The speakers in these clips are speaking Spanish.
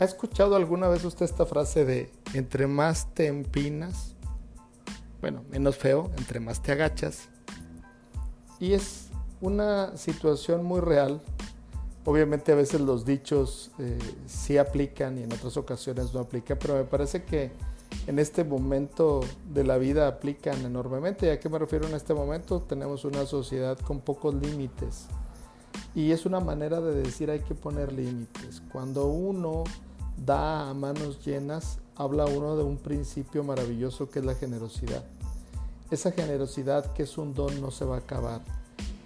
¿Ha escuchado alguna vez usted esta frase de entre más te empinas, bueno, menos feo, entre más te agachas? Y es una situación muy real. Obviamente a veces los dichos eh, sí aplican y en otras ocasiones no aplican, pero me parece que en este momento de la vida aplican enormemente. ¿Y a qué me refiero en este momento? Tenemos una sociedad con pocos límites. Y es una manera de decir hay que poner límites. Cuando uno da a manos llenas, habla uno de un principio maravilloso que es la generosidad. Esa generosidad que es un don no se va a acabar.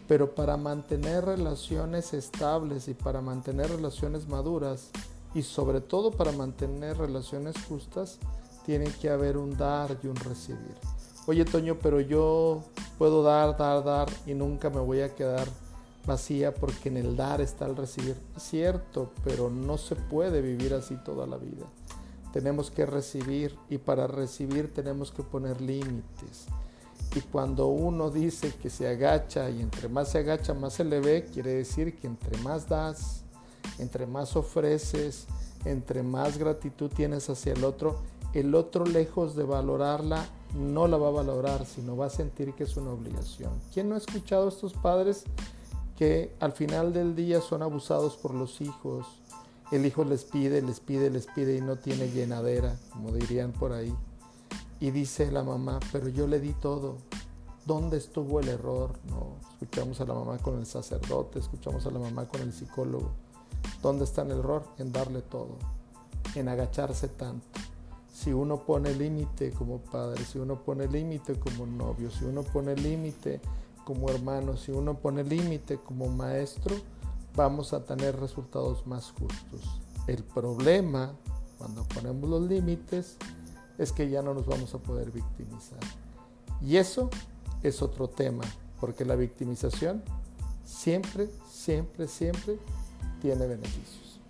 Pero para mantener relaciones estables y para mantener relaciones maduras y sobre todo para mantener relaciones justas, tiene que haber un dar y un recibir. Oye Toño, pero yo puedo dar, dar, dar y nunca me voy a quedar vacía porque en el dar está el recibir. cierto, pero no se puede vivir así toda la vida. Tenemos que recibir y para recibir tenemos que poner límites. Y cuando uno dice que se agacha y entre más se agacha más se le ve, quiere decir que entre más das, entre más ofreces, entre más gratitud tienes hacia el otro, el otro lejos de valorarla no la va a valorar, sino va a sentir que es una obligación. ¿Quién no ha escuchado a estos padres que al final del día son abusados por los hijos? El hijo les pide, les pide, les pide y no tiene llenadera, como dirían por ahí. Y dice la mamá, pero yo le di todo. ¿Dónde estuvo el error? No, escuchamos a la mamá con el sacerdote, escuchamos a la mamá con el psicólogo. ¿Dónde está el error? En darle todo, en agacharse tanto si uno pone límite como padre, si uno pone límite como novio, si uno pone límite como hermano, si uno pone límite como maestro, vamos a tener resultados más justos. El problema cuando ponemos los límites es que ya no nos vamos a poder victimizar. Y eso es otro tema, porque la victimización siempre, siempre, siempre tiene beneficios.